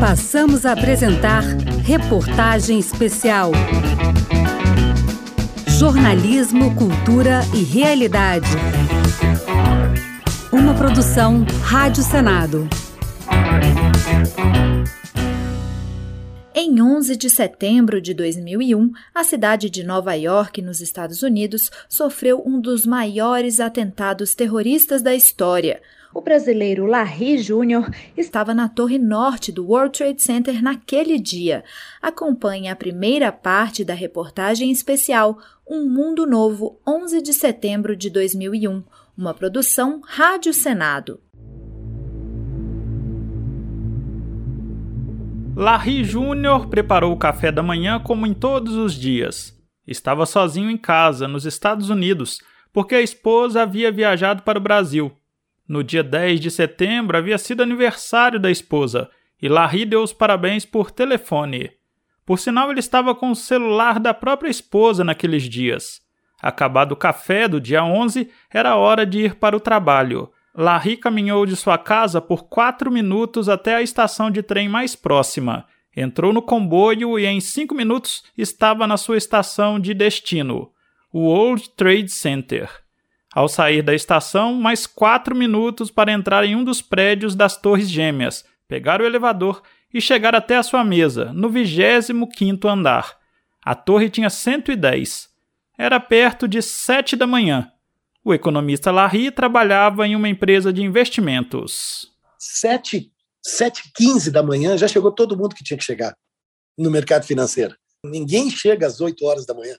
Passamos a apresentar Reportagem Especial. Jornalismo, cultura e realidade. Uma produção Rádio Senado. Em 11 de setembro de 2001, a cidade de Nova York, nos Estados Unidos, sofreu um dos maiores atentados terroristas da história. O brasileiro Larry Júnior estava na torre norte do World Trade Center naquele dia. Acompanhe a primeira parte da reportagem especial Um Mundo Novo, 11 de setembro de 2001, uma produção Rádio Senado. Larry Júnior preparou o café da manhã como em todos os dias. Estava sozinho em casa, nos Estados Unidos, porque a esposa havia viajado para o Brasil. No dia 10 de setembro havia sido aniversário da esposa e Larry deu os parabéns por telefone. Por sinal, ele estava com o celular da própria esposa naqueles dias. Acabado o café do dia 11, era hora de ir para o trabalho. Larry caminhou de sua casa por quatro minutos até a estação de trem mais próxima. Entrou no comboio e em cinco minutos estava na sua estação de destino, o World Trade Center. Ao sair da estação, mais quatro minutos para entrar em um dos prédios das Torres Gêmeas, pegar o elevador e chegar até a sua mesa, no 25 andar. A torre tinha 110. Era perto de sete da manhã. O economista Larry trabalhava em uma empresa de investimentos. Sete, sete quinze da manhã já chegou todo mundo que tinha que chegar no mercado financeiro. Ninguém chega às 8 horas da manhã.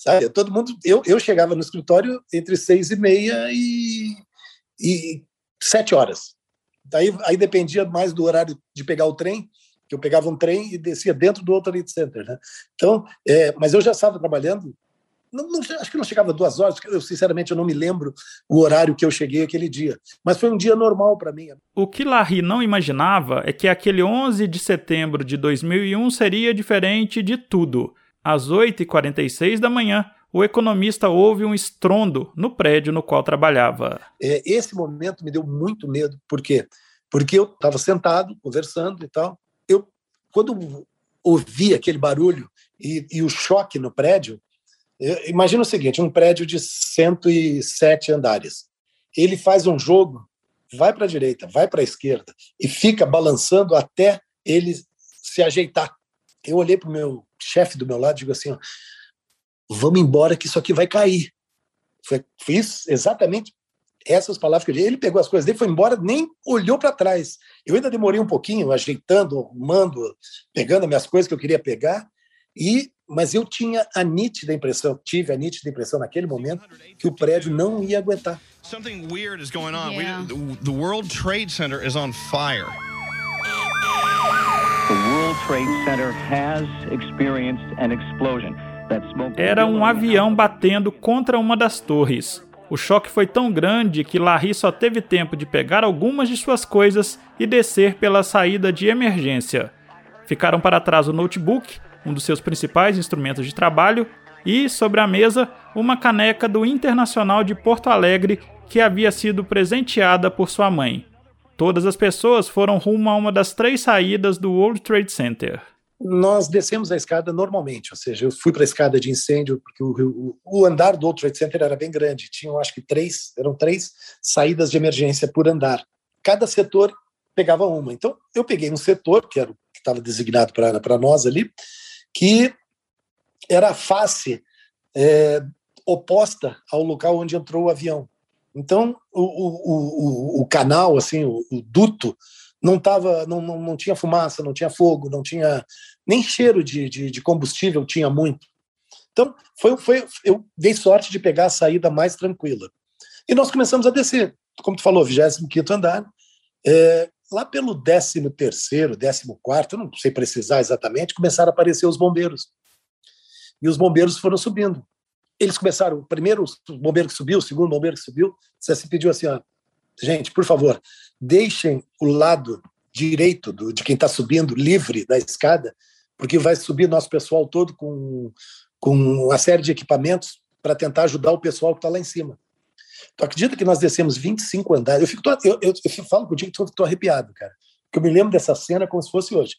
Sabe? Todo mundo, eu, eu chegava no escritório entre seis e meia e, e sete horas. Daí, aí dependia mais do horário de pegar o trem, que eu pegava um trem e descia dentro do outro Center. Né? Então, é, mas eu já estava trabalhando, não, não, acho que não chegava duas horas, eu sinceramente eu não me lembro o horário que eu cheguei aquele dia. Mas foi um dia normal para mim. O que Larry não imaginava é que aquele 11 de setembro de 2001 seria diferente de tudo. Às 8h46 da manhã, o economista ouve um estrondo no prédio no qual trabalhava. É, esse momento me deu muito medo. Por quê? Porque eu estava sentado, conversando e tal. Eu, quando ouvi aquele barulho e, e o choque no prédio, imagina o seguinte: um prédio de 107 andares. Ele faz um jogo, vai para a direita, vai para a esquerda e fica balançando até ele se ajeitar. Eu olhei para o meu chefe do meu lado e digo assim: ó, vamos embora que isso aqui vai cair. Foi, fiz exatamente essas palavras que eu disse. Ele pegou as coisas dele, foi embora, nem olhou para trás. Eu ainda demorei um pouquinho, ajeitando, arrumando, pegando as minhas coisas que eu queria pegar, e mas eu tinha a nítida impressão, tive a nítida impressão naquele momento que o prédio não ia aguentar. Something weird is going on. Yeah. We, the World Trade Center is on fire. Era um avião batendo contra uma das torres. O choque foi tão grande que Larry só teve tempo de pegar algumas de suas coisas e descer pela saída de emergência. Ficaram para trás o notebook, um dos seus principais instrumentos de trabalho, e, sobre a mesa, uma caneca do Internacional de Porto Alegre que havia sido presenteada por sua mãe. Todas as pessoas foram rumo a uma das três saídas do World Trade Center. Nós descemos a escada normalmente, ou seja, eu fui para a escada de incêndio porque o, o, o, andar do World Trade Center era bem grande, tinham acho que três, eram três saídas de emergência por andar. Cada setor pegava uma. Então eu peguei um setor que era que estava designado para nós ali, que era a face é, oposta ao local onde entrou o avião. Então, o, o, o, o canal, assim, o, o duto, não, tava, não, não, não tinha fumaça, não tinha fogo, não tinha nem cheiro de, de, de combustível, tinha muito. Então, foi, foi, eu dei sorte de pegar a saída mais tranquila. E nós começamos a descer, como tu falou, 25 andar. É, lá pelo 13, 14, eu não sei precisar exatamente, começaram a aparecer os bombeiros. E os bombeiros foram subindo eles começaram, o primeiro bombeiro que subiu, o segundo bombeiro que subiu, você se pediu assim, ó, gente, por favor, deixem o lado direito do, de quem está subindo livre da escada, porque vai subir nosso pessoal todo com, com uma série de equipamentos para tentar ajudar o pessoal que está lá em cima. Tu acredita que nós descemos 25 andares? Eu, fico, eu, eu, eu falo que estou arrepiado, cara. que eu me lembro dessa cena como se fosse hoje.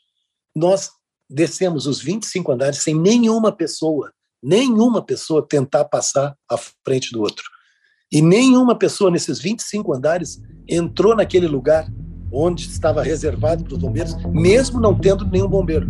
Nós descemos os 25 andares sem nenhuma pessoa, nenhuma pessoa tentar passar à frente do outro. E nenhuma pessoa nesses 25 andares entrou naquele lugar onde estava reservado para os bombeiros, mesmo não tendo nenhum bombeiro.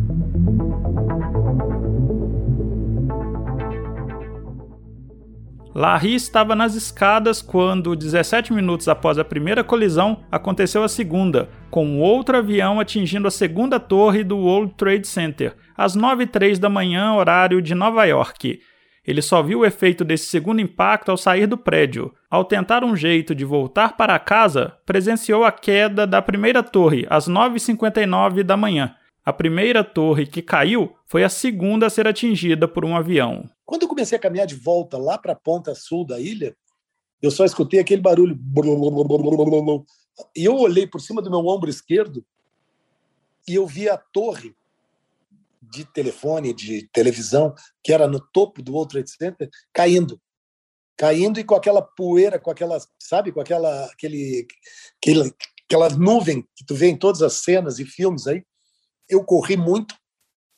Larry estava nas escadas quando, 17 minutos após a primeira colisão, aconteceu a segunda, com outro avião atingindo a segunda torre do World Trade Center, às 9h03 da manhã, horário de Nova York. Ele só viu o efeito desse segundo impacto ao sair do prédio. Ao tentar um jeito de voltar para casa, presenciou a queda da primeira torre às 9h59 da manhã. A primeira torre que caiu foi a segunda a ser atingida por um avião. Quando eu comecei a caminhar de volta lá para a ponta sul da ilha, eu só escutei aquele barulho. E eu olhei por cima do meu ombro esquerdo e eu vi a torre de telefone, de televisão, que era no topo do World Trade Center, caindo. Caindo e com aquela poeira, com aquela, sabe, com aquela, aquele, aquele, aquela nuvem que tu vê em todas as cenas e filmes aí. Eu corri muito,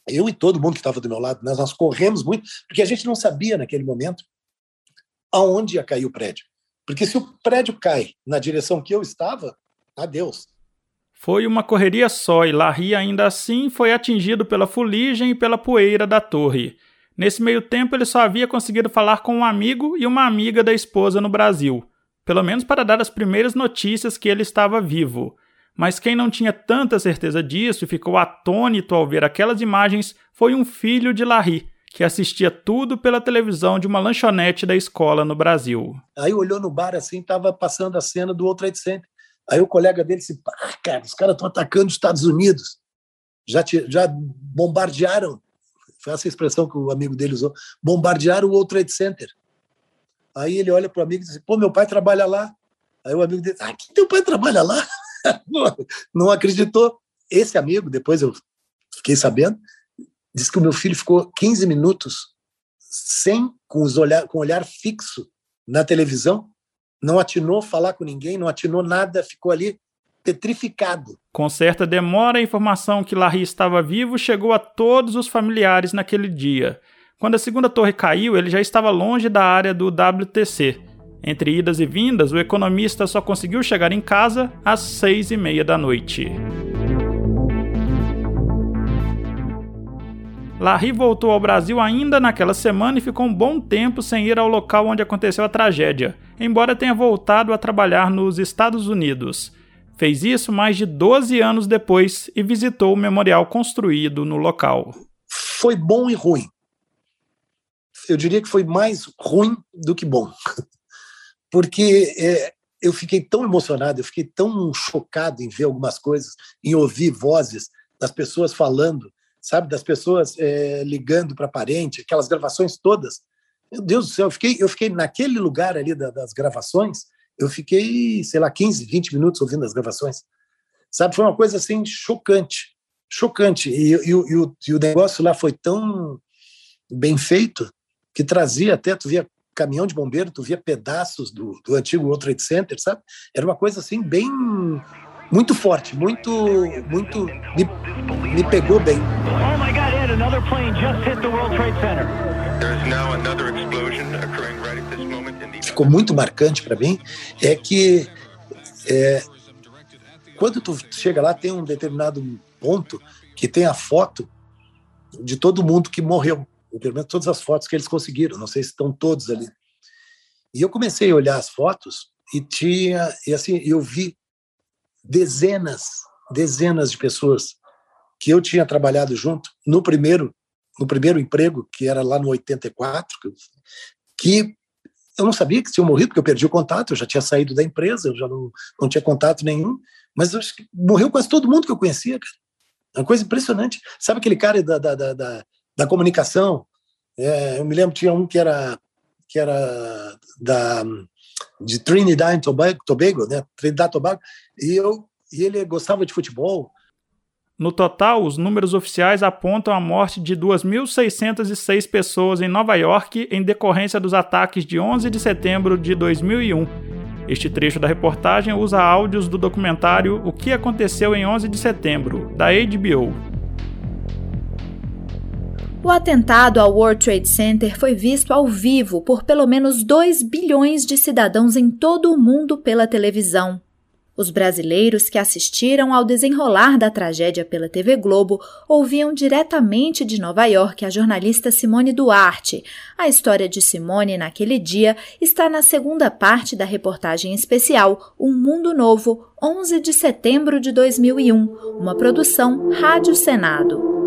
eu e todo mundo que estava do meu lado, nós, nós corremos muito, porque a gente não sabia naquele momento aonde ia cair o prédio. Porque se o prédio cai na direção que eu estava, adeus. Foi uma correria só e Larry ainda assim foi atingido pela fuligem e pela poeira da torre. Nesse meio tempo, ele só havia conseguido falar com um amigo e uma amiga da esposa no Brasil, pelo menos para dar as primeiras notícias que ele estava vivo. Mas quem não tinha tanta certeza disso e ficou atônito ao ver aquelas imagens foi um filho de Larry, que assistia tudo pela televisão de uma lanchonete da escola no Brasil. Aí olhou no bar assim, estava passando a cena do Trade Center. Aí o colega dele disse: ah, cara, os caras estão atacando os Estados Unidos. Já, te, já bombardearam, foi essa expressão que o amigo dele usou, bombardearam o Trade Center. Aí ele olha para o amigo e diz: pô, meu pai trabalha lá. Aí o amigo dele: ah, que teu pai trabalha lá? Não, acreditou. Esse amigo, depois eu fiquei sabendo, disse que o meu filho ficou 15 minutos sem, com, os olhar, com o olhar fixo na televisão, não atinou falar com ninguém, não atinou nada, ficou ali petrificado. Com certa demora, a informação que Larry estava vivo chegou a todos os familiares naquele dia. Quando a segunda torre caiu, ele já estava longe da área do WTC. Entre idas e vindas, o economista só conseguiu chegar em casa às seis e meia da noite. Larry voltou ao Brasil ainda naquela semana e ficou um bom tempo sem ir ao local onde aconteceu a tragédia, embora tenha voltado a trabalhar nos Estados Unidos. Fez isso mais de 12 anos depois e visitou o memorial construído no local. Foi bom e ruim. Eu diria que foi mais ruim do que bom porque é, eu fiquei tão emocionado, eu fiquei tão chocado em ver algumas coisas, em ouvir vozes das pessoas falando, sabe, das pessoas é, ligando para parente, aquelas gravações todas. Meu Deus do céu, eu fiquei, eu fiquei naquele lugar ali da, das gravações, eu fiquei, sei lá, 15, 20 minutos ouvindo as gravações. Sabe, foi uma coisa assim chocante, chocante. E, e, e, o, e o negócio lá foi tão bem feito que trazia até, tu via caminhão de bombeiro, tu via pedaços do, do antigo World Trade Center, sabe? Era uma coisa assim bem muito forte, muito muito me, me pegou bem. Oh my God, Ed, another plane just hit the World Trade Center. now another explosion occurring right at this moment in the... Ficou muito marcante para mim é que é, quando tu chega lá tem um determinado ponto que tem a foto de todo mundo que morreu pelo menos todas as fotos que eles conseguiram, não sei se estão todos ali. E eu comecei a olhar as fotos e tinha, e assim, eu vi dezenas, dezenas de pessoas que eu tinha trabalhado junto no primeiro, no primeiro emprego, que era lá no 84, que eu não sabia que tinham morrido, porque eu perdi o contato, eu já tinha saído da empresa, eu já não, não tinha contato nenhum, mas eu acho que morreu quase todo mundo que eu conhecia, cara. Uma coisa impressionante. Sabe aquele cara da, da, da, da da comunicação. É, eu me lembro tinha um que era que era da de Trinidad e Tobago, Tobago, né? Trinidad Tobago, e eu e ele gostava de futebol. No total, os números oficiais apontam a morte de 2.606 pessoas em Nova York em decorrência dos ataques de 11 de setembro de 2001 Este trecho da reportagem usa áudios do documentário O que aconteceu em 11 de setembro, da HBO. O atentado ao World Trade Center foi visto ao vivo por pelo menos 2 bilhões de cidadãos em todo o mundo pela televisão. Os brasileiros que assistiram ao desenrolar da tragédia pela TV Globo ouviam diretamente de Nova York a jornalista Simone Duarte. A história de Simone naquele dia está na segunda parte da reportagem especial Um Mundo Novo, 11 de setembro de 2001, uma produção Rádio Senado.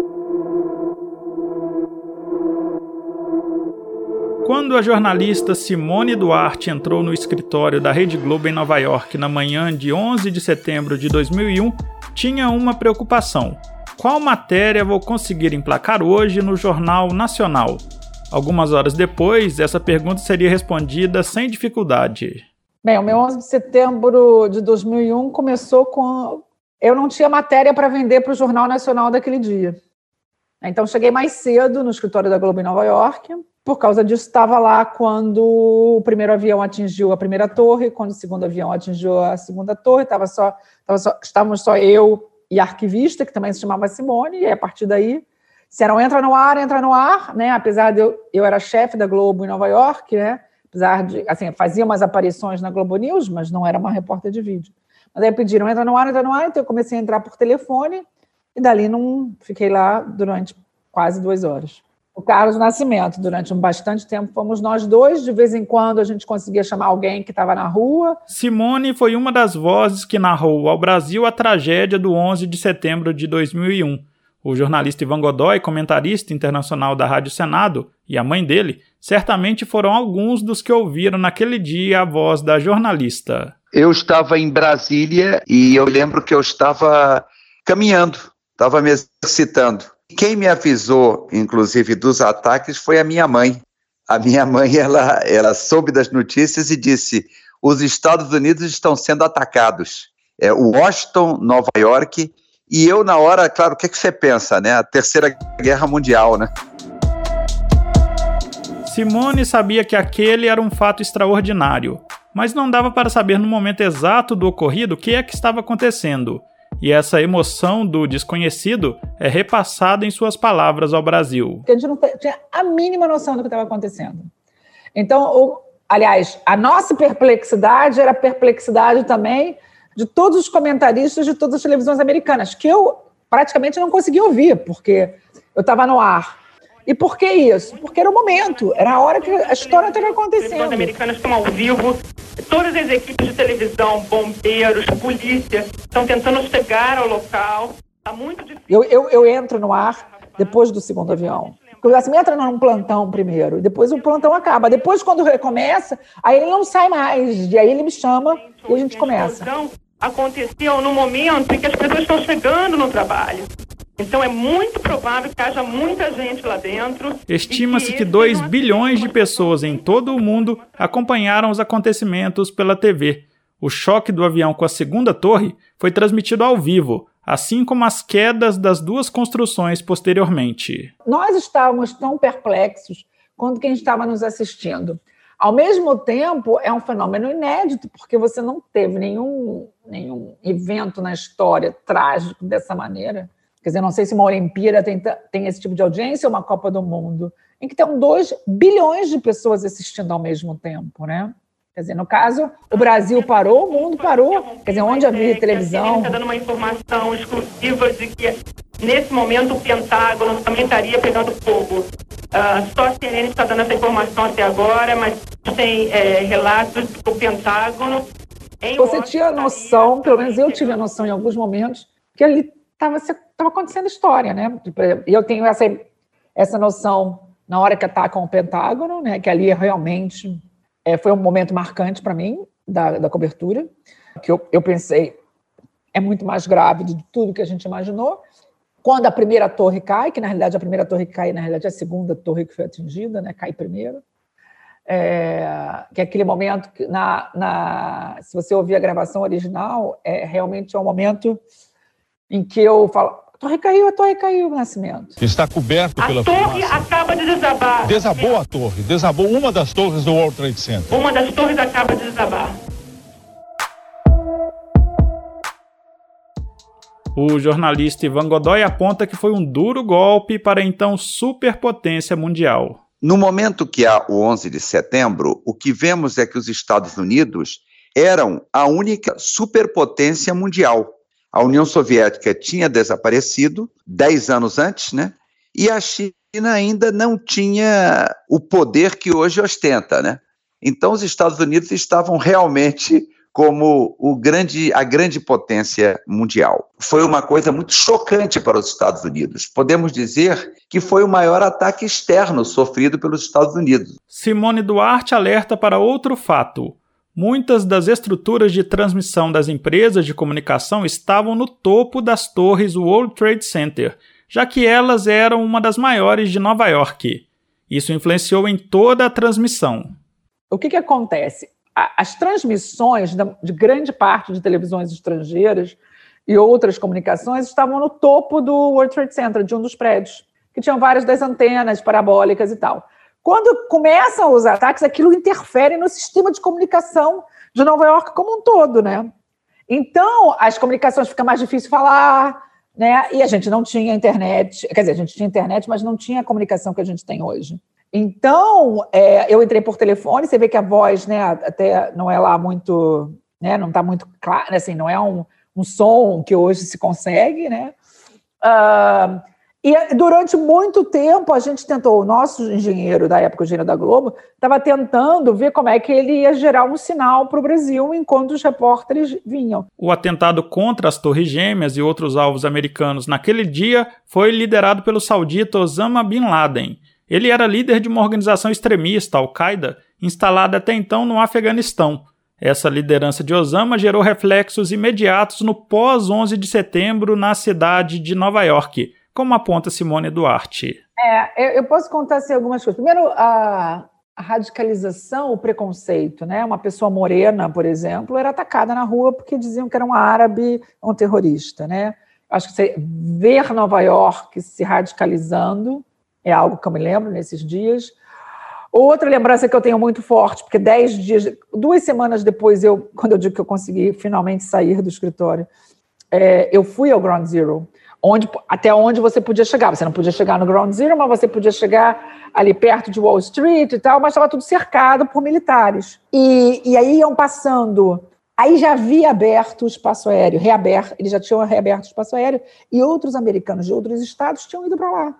Quando a jornalista Simone Duarte entrou no escritório da Rede Globo em Nova York na manhã de 11 de setembro de 2001, tinha uma preocupação. Qual matéria vou conseguir emplacar hoje no Jornal Nacional? Algumas horas depois, essa pergunta seria respondida sem dificuldade. Bem, o meu 11 de setembro de 2001 começou com. Eu não tinha matéria para vender para o Jornal Nacional daquele dia. Então, cheguei mais cedo no escritório da Globo em Nova York por causa disso, estava lá quando o primeiro avião atingiu a primeira torre, quando o segundo avião atingiu a segunda torre, tava só, tava só, estávamos só eu e a arquivista, que também se chamava Simone, e a partir daí, se não entra no ar, entra no ar, né? Apesar de eu, eu era chefe da Globo em Nova York, né? Apesar de, assim, fazia umas aparições na Globo News, mas não era uma repórter de vídeo. Mas aí pediram, entra no ar, entra no ar, então eu comecei a entrar por telefone, e dali não fiquei lá durante quase duas horas o Carlos Nascimento. Durante um bastante tempo fomos nós dois. De vez em quando a gente conseguia chamar alguém que estava na rua. Simone foi uma das vozes que narrou ao Brasil a tragédia do 11 de setembro de 2001. O jornalista Ivan Godoy, comentarista internacional da Rádio Senado, e a mãe dele, certamente foram alguns dos que ouviram naquele dia a voz da jornalista. Eu estava em Brasília e eu lembro que eu estava caminhando, estava me exercitando. Quem me avisou, inclusive, dos ataques foi a minha mãe. A minha mãe, ela, ela soube das notícias e disse: os Estados Unidos estão sendo atacados. É, Washington, Nova York. E eu, na hora, claro, o que, é que você pensa, né? A Terceira Guerra Mundial, né? Simone sabia que aquele era um fato extraordinário, mas não dava para saber no momento exato do ocorrido o que é que estava acontecendo e essa emoção do desconhecido é repassada em suas palavras ao Brasil. A gente não tinha a mínima noção do que estava acontecendo. Então, o, aliás, a nossa perplexidade era a perplexidade também de todos os comentaristas de todas as televisões americanas, que eu praticamente não conseguia ouvir, porque eu estava no ar. E por que isso? Porque era o momento, era a hora que a história estava acontecendo. As americanas estão ao vivo, todas as equipes de televisão, bombeiros, polícia, estão tentando chegar ao local. Está muito difícil. Eu, eu, eu entro no ar depois do segundo avião. Porque assim, entra num plantão primeiro, depois o plantão acaba. Depois, quando recomeça, aí ele não sai mais. E aí ele me chama e a gente começa. Aconteceu no momento em que as pessoas estão chegando no trabalho. Então é muito provável que haja muita gente lá dentro. Estima-se que 2 bilhões de pessoas em todo o mundo acompanharam os acontecimentos pela TV. O choque do avião com a segunda torre foi transmitido ao vivo, assim como as quedas das duas construções posteriormente. Nós estávamos tão perplexos quanto quem estava nos assistindo. Ao mesmo tempo, é um fenômeno inédito, porque você não teve nenhum, nenhum evento na história trágico dessa maneira. Quer dizer, não sei se uma Olimpíada tem, tem esse tipo de audiência ou uma Copa do Mundo, em que tem 2 bilhões de pessoas assistindo ao mesmo tempo, né? Quer dizer, no caso, o Brasil parou, o mundo parou. Quer dizer, onde havia televisão. Está dando uma informação exclusiva de que, nesse momento, o Pentágono também estaria pegando fogo. Uh, só a CNN está dando essa informação até agora, mas tem é, relatos de que o Pentágono. Você tinha noção, pelo menos eu tive a noção em alguns momentos, que ali estava acontecendo história, né? Tipo, e eu tenho essa, essa noção na hora que atacam o Pentágono, né? Que ali realmente é, foi um momento marcante para mim da, da cobertura, que eu, eu pensei é muito mais grave de tudo que a gente imaginou. Quando a primeira torre cai, que na realidade a primeira torre cai, na realidade é a segunda torre que foi atingida, né? Cai primeiro. É, que é aquele momento que, na, na, se você ouvir a gravação original, é realmente é um momento em que eu falo, a torre caiu, a torre caiu, Nascimento. Está coberto a pela torre fumaça. acaba de desabar. Desabou a torre, desabou uma das torres do World Trade Center. Uma das torres acaba de desabar. O jornalista Ivan Godoy aponta que foi um duro golpe para a então superpotência mundial. No momento que há o 11 de setembro, o que vemos é que os Estados Unidos eram a única superpotência mundial a União Soviética tinha desaparecido dez anos antes, né? E a China ainda não tinha o poder que hoje ostenta, né? Então os Estados Unidos estavam realmente como o grande, a grande potência mundial. Foi uma coisa muito chocante para os Estados Unidos. Podemos dizer que foi o maior ataque externo sofrido pelos Estados Unidos. Simone Duarte alerta para outro fato. Muitas das estruturas de transmissão das empresas de comunicação estavam no topo das torres World Trade Center, já que elas eram uma das maiores de Nova York. Isso influenciou em toda a transmissão. O que, que acontece? as transmissões de grande parte de televisões estrangeiras e outras comunicações estavam no topo do World Trade Center, de um dos prédios, que tinham várias das antenas parabólicas e tal. Quando começam os ataques, aquilo interfere no sistema de comunicação de Nova York como um todo, né? Então, as comunicações fica mais difícil falar, né? E a gente não tinha internet, quer dizer, a gente tinha internet, mas não tinha a comunicação que a gente tem hoje. Então, é, eu entrei por telefone, você vê que a voz, né, até não é lá muito, né, não está muito claro, assim, não é um, um som que hoje se consegue, né? Uh, e durante muito tempo a gente tentou, o nosso engenheiro da época, o engenheiro da Globo, estava tentando ver como é que ele ia gerar um sinal para o Brasil enquanto os repórteres vinham. O atentado contra as Torres Gêmeas e outros alvos americanos naquele dia foi liderado pelo saudita Osama Bin Laden. Ele era líder de uma organização extremista, Al-Qaeda, instalada até então no Afeganistão. Essa liderança de Osama gerou reflexos imediatos no pós-11 de setembro na cidade de Nova York, como aponta Simone Duarte. É, eu posso contar assim, algumas coisas. Primeiro, a, a radicalização, o preconceito, né? Uma pessoa morena, por exemplo, era atacada na rua porque diziam que era um árabe, um terrorista, né? Acho que você ver Nova York se radicalizando é algo que eu me lembro nesses dias. Outra lembrança que eu tenho muito forte, porque dez dias, duas semanas depois, eu, quando eu digo que eu consegui finalmente sair do escritório, é, eu fui ao Ground Zero, onde, até onde você podia chegar. Você não podia chegar no Ground Zero, mas você podia chegar ali perto de Wall Street e tal, mas estava tudo cercado por militares. E, e aí iam passando. Aí já havia aberto o espaço aéreo, reaberto, eles já tinham reaberto o espaço aéreo, e outros americanos de outros estados tinham ido para lá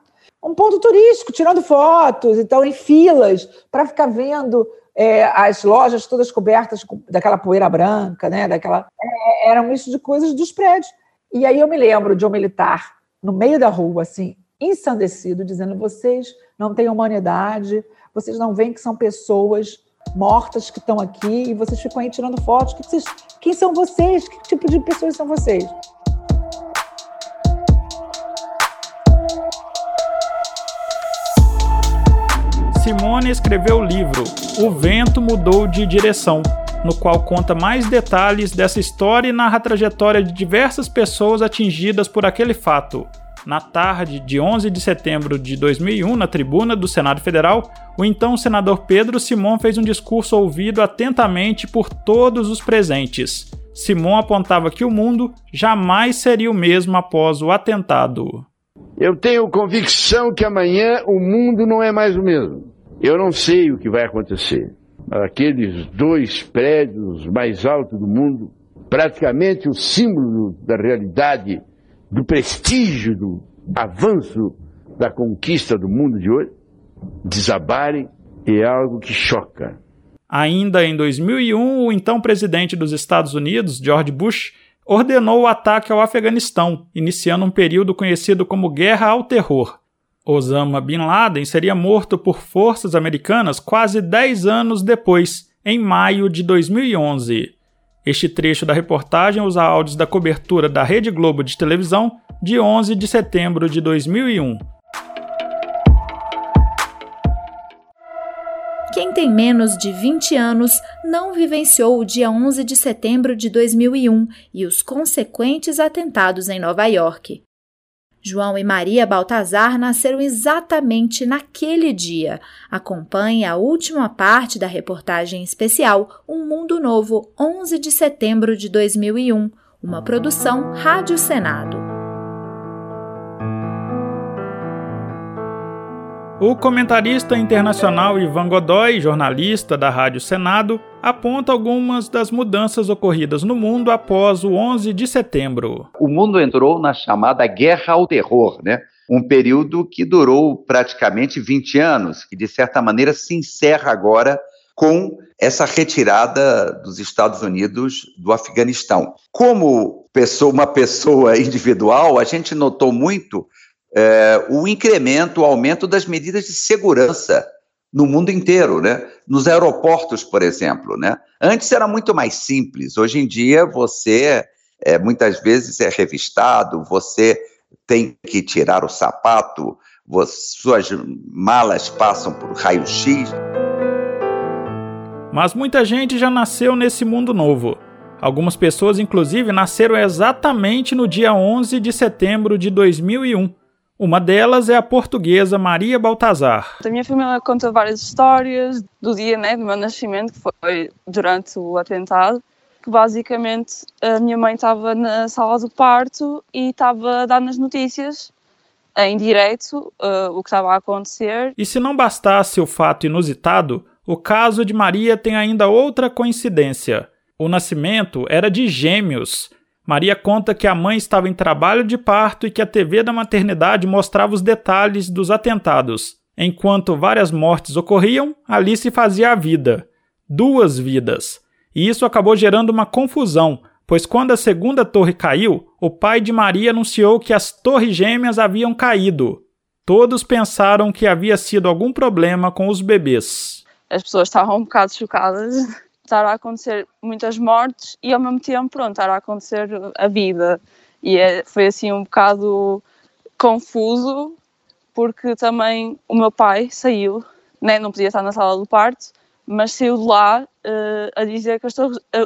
um ponto turístico, tirando fotos, então em filas, para ficar vendo é, as lojas todas cobertas daquela poeira branca, né? Daquela, é, eram isso de coisas dos prédios. E aí eu me lembro de um militar no meio da rua, assim, ensandecido, dizendo: vocês não têm humanidade, vocês não veem que são pessoas mortas que estão aqui e vocês ficam aí tirando fotos. Que vocês, quem são vocês? Que tipo de pessoas são vocês? Simone escreveu o livro O Vento Mudou de Direção, no qual conta mais detalhes dessa história e narra a trajetória de diversas pessoas atingidas por aquele fato. Na tarde de 11 de setembro de 2001, na tribuna do Senado Federal, o então senador Pedro Simon fez um discurso ouvido atentamente por todos os presentes. Simon apontava que o mundo jamais seria o mesmo após o atentado. Eu tenho convicção que amanhã o mundo não é mais o mesmo. Eu não sei o que vai acontecer. Aqueles dois prédios mais altos do mundo, praticamente o símbolo da realidade, do prestígio, do avanço da conquista do mundo de hoje, desabarem é algo que choca. Ainda em 2001, o então presidente dos Estados Unidos, George Bush, ordenou o ataque ao Afeganistão, iniciando um período conhecido como Guerra ao Terror. Osama Bin Laden seria morto por forças americanas quase 10 anos depois, em maio de 2011. Este trecho da reportagem usa áudios da cobertura da Rede Globo de televisão de 11 de setembro de 2001. Quem tem menos de 20 anos não vivenciou o dia 11 de setembro de 2001 e os consequentes atentados em Nova York. João e Maria Baltazar nasceram exatamente naquele dia. Acompanhe a última parte da reportagem especial Um Mundo Novo, 11 de setembro de 2001, uma produção Rádio Senado. O comentarista internacional Ivan Godoy, jornalista da Rádio Senado, aponta algumas das mudanças ocorridas no mundo após o 11 de setembro. O mundo entrou na chamada Guerra ao Terror, né? Um período que durou praticamente 20 anos, que de certa maneira se encerra agora com essa retirada dos Estados Unidos do Afeganistão. Como pessoa, uma pessoa individual, a gente notou muito é, o incremento, o aumento das medidas de segurança no mundo inteiro, né? Nos aeroportos, por exemplo, né? Antes era muito mais simples. Hoje em dia você é, muitas vezes é revistado, você tem que tirar o sapato, você, suas malas passam por raio-x. Mas muita gente já nasceu nesse mundo novo. Algumas pessoas, inclusive, nasceram exatamente no dia 11 de setembro de 2001 uma delas é a portuguesa Maria Baltazar. A minha família conta várias histórias do dia né, do meu nascimento, que foi durante o atentado, que basicamente a minha mãe estava na sala do parto e estava a dar nas notícias em direto uh, o que estava a acontecer. E se não bastasse o fato inusitado, o caso de Maria tem ainda outra coincidência. O nascimento era de gêmeos, Maria conta que a mãe estava em trabalho de parto e que a TV da maternidade mostrava os detalhes dos atentados. Enquanto várias mortes ocorriam, ali se fazia a vida. Duas vidas. E isso acabou gerando uma confusão, pois quando a segunda torre caiu, o pai de Maria anunciou que as torres gêmeas haviam caído. Todos pensaram que havia sido algum problema com os bebês. As pessoas estavam um bocado chocadas estar a acontecer muitas mortes e ao mesmo tempo, pronto, estar a acontecer a vida. E é, foi assim um bocado confuso, porque também o meu pai saiu, né, não podia estar na sala do parto, mas saiu de lá uh, a dizer que os,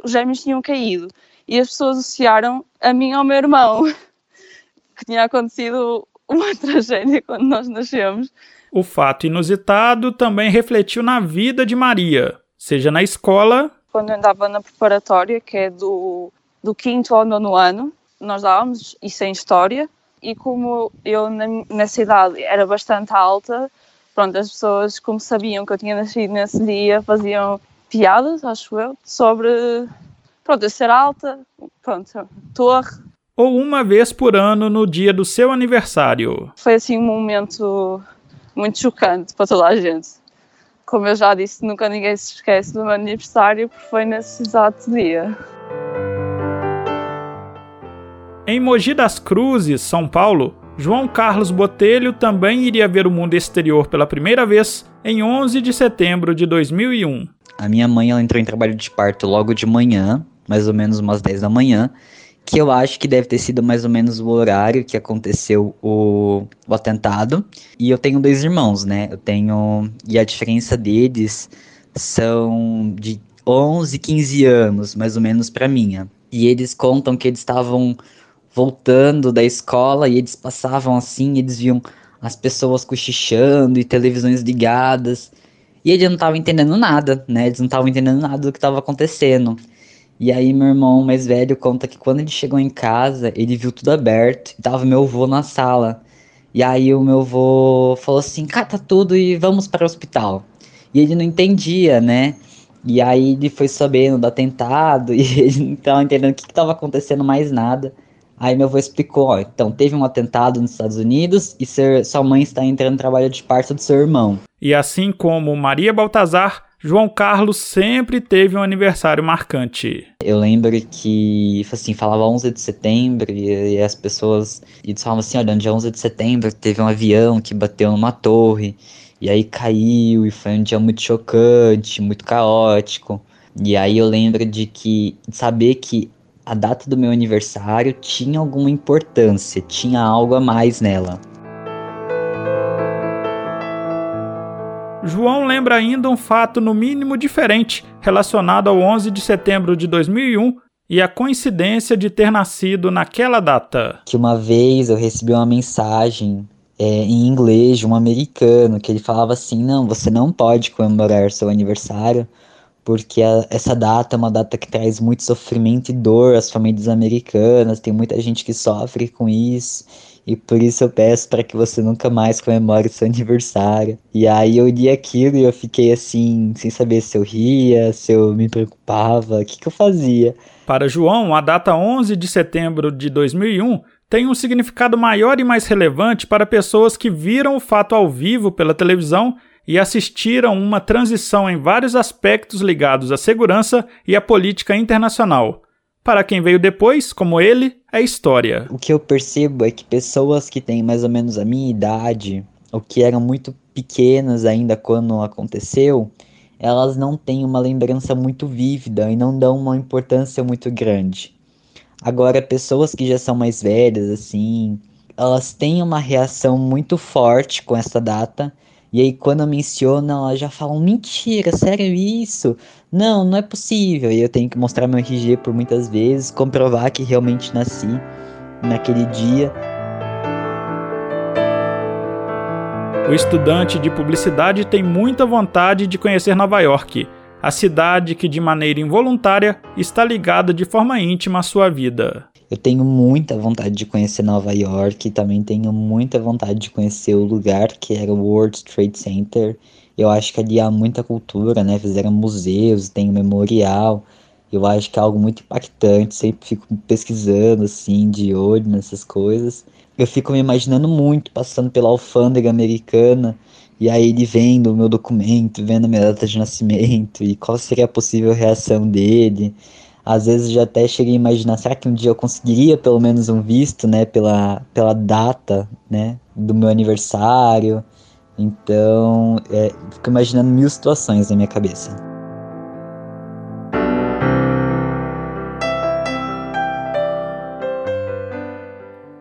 os gêmeos tinham caído. E as pessoas associaram a mim ao meu irmão, que tinha acontecido uma tragédia quando nós nascemos. O fato inusitado também refletiu na vida de Maria, seja na escola. Quando eu andava na preparatória, que é do, do quinto ao nono ano, nós dávamos isso em História, e como eu na, nessa idade era bastante alta, pronto, as pessoas, como sabiam que eu tinha nascido nesse dia, faziam piadas, acho eu, sobre, pronto, eu ser alta, pronto, torre. Ou uma vez por ano no dia do seu aniversário. Foi assim um momento muito chocante para toda a gente como eu já disse, nunca ninguém se esquece do meu aniversário, porque foi nesse exato dia. Em Mogi das Cruzes, São Paulo, João Carlos Botelho também iria ver o mundo exterior pela primeira vez em 11 de setembro de 2001. A minha mãe ela entrou em trabalho de parto logo de manhã, mais ou menos umas 10 da manhã, que eu acho que deve ter sido mais ou menos o horário que aconteceu o, o atentado. E eu tenho dois irmãos, né? Eu tenho. E a diferença deles são de 11, 15 anos, mais ou menos, para minha. E eles contam que eles estavam voltando da escola e eles passavam assim, eles viam as pessoas cochichando e televisões ligadas. E eles não estavam entendendo nada, né? Eles não estavam entendendo nada do que estava acontecendo. E aí meu irmão mais velho conta que quando ele chegou em casa, ele viu tudo aberto e tava meu avô na sala. E aí o meu avô falou assim, cata tudo e vamos para o hospital. E ele não entendia, né? E aí ele foi sabendo do atentado e ele não estava entendendo o que estava acontecendo mais nada. Aí meu avô explicou, ó, então teve um atentado nos Estados Unidos e sua mãe está entrando no trabalho de parto do seu irmão. E assim como Maria Baltazar, João Carlos sempre teve um aniversário marcante. Eu lembro que, assim, falava 11 de setembro e, e as pessoas eles falavam assim, olha, no dia 11 de setembro teve um avião que bateu numa torre e aí caiu e foi um dia muito chocante, muito caótico. E aí eu lembro de que de saber que a data do meu aniversário tinha alguma importância, tinha algo a mais nela. João lembra ainda um fato no mínimo diferente relacionado ao 11 de setembro de 2001 e a coincidência de ter nascido naquela data. Que uma vez eu recebi uma mensagem é, em inglês de um americano que ele falava assim: não, você não pode comemorar seu aniversário porque a, essa data é uma data que traz muito sofrimento e dor às famílias americanas, tem muita gente que sofre com isso E por isso eu peço para que você nunca mais comemore seu aniversário. E aí eu li aquilo e eu fiquei assim, sem saber se eu ria, se eu me preocupava, o que, que eu fazia. Para João, a data 11 de setembro de 2001 tem um significado maior e mais relevante para pessoas que viram o fato ao vivo pela televisão e assistiram uma transição em vários aspectos ligados à segurança e à política internacional. Para quem veio depois, como ele, é história. O que eu percebo é que pessoas que têm mais ou menos a minha idade, ou que eram muito pequenas ainda quando aconteceu, elas não têm uma lembrança muito vívida e não dão uma importância muito grande. Agora, pessoas que já são mais velhas, assim, elas têm uma reação muito forte com essa data. E aí, quando mencionam, já falam: mentira, sério isso? Não, não é possível. E eu tenho que mostrar meu RG por muitas vezes, comprovar que realmente nasci naquele dia. O estudante de publicidade tem muita vontade de conhecer Nova York a cidade que de maneira involuntária está ligada de forma íntima à sua vida. Eu tenho muita vontade de conhecer Nova York também tenho muita vontade de conhecer o lugar que era o World Trade Center. Eu acho que ali há muita cultura, né? Fizeram museus, tem um memorial. Eu acho que é algo muito impactante, sempre fico pesquisando assim, de olho nessas coisas. Eu fico me imaginando muito passando pela alfândega americana e aí ele vendo o meu documento, vendo a minha data de nascimento e qual seria a possível reação dele. Às vezes já até cheguei a imaginar, será que um dia eu conseguiria pelo menos um visto, né, pela, pela data, né, do meu aniversário. Então, é, fico imaginando mil situações na minha cabeça.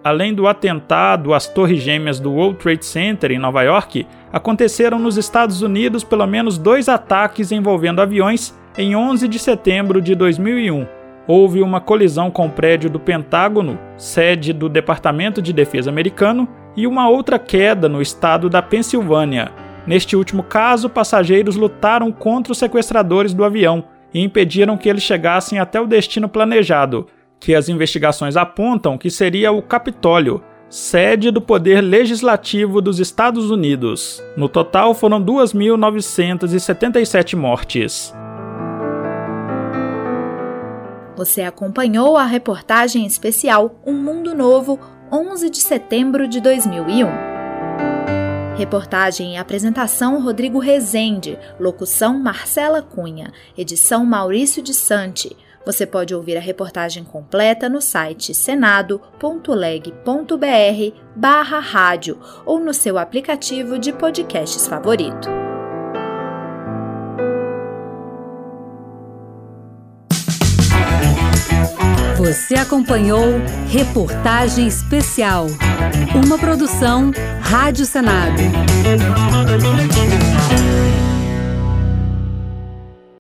Além do atentado às Torres Gêmeas do World Trade Center em Nova York, aconteceram nos Estados Unidos pelo menos dois ataques envolvendo aviões em 11 de setembro de 2001. Houve uma colisão com o prédio do Pentágono, sede do Departamento de Defesa americano, e uma outra queda no estado da Pensilvânia. Neste último caso, passageiros lutaram contra os sequestradores do avião e impediram que eles chegassem até o destino planejado, que as investigações apontam que seria o Capitólio, sede do Poder Legislativo dos Estados Unidos. No total, foram 2.977 mortes. Você acompanhou a reportagem especial Um Mundo Novo, 11 de setembro de 2001. Reportagem e apresentação Rodrigo Rezende, locução Marcela Cunha, edição Maurício de Sante. Você pode ouvir a reportagem completa no site senado.leg.br barra rádio ou no seu aplicativo de podcasts favorito. Você acompanhou Reportagem Especial, uma produção Rádio Senado.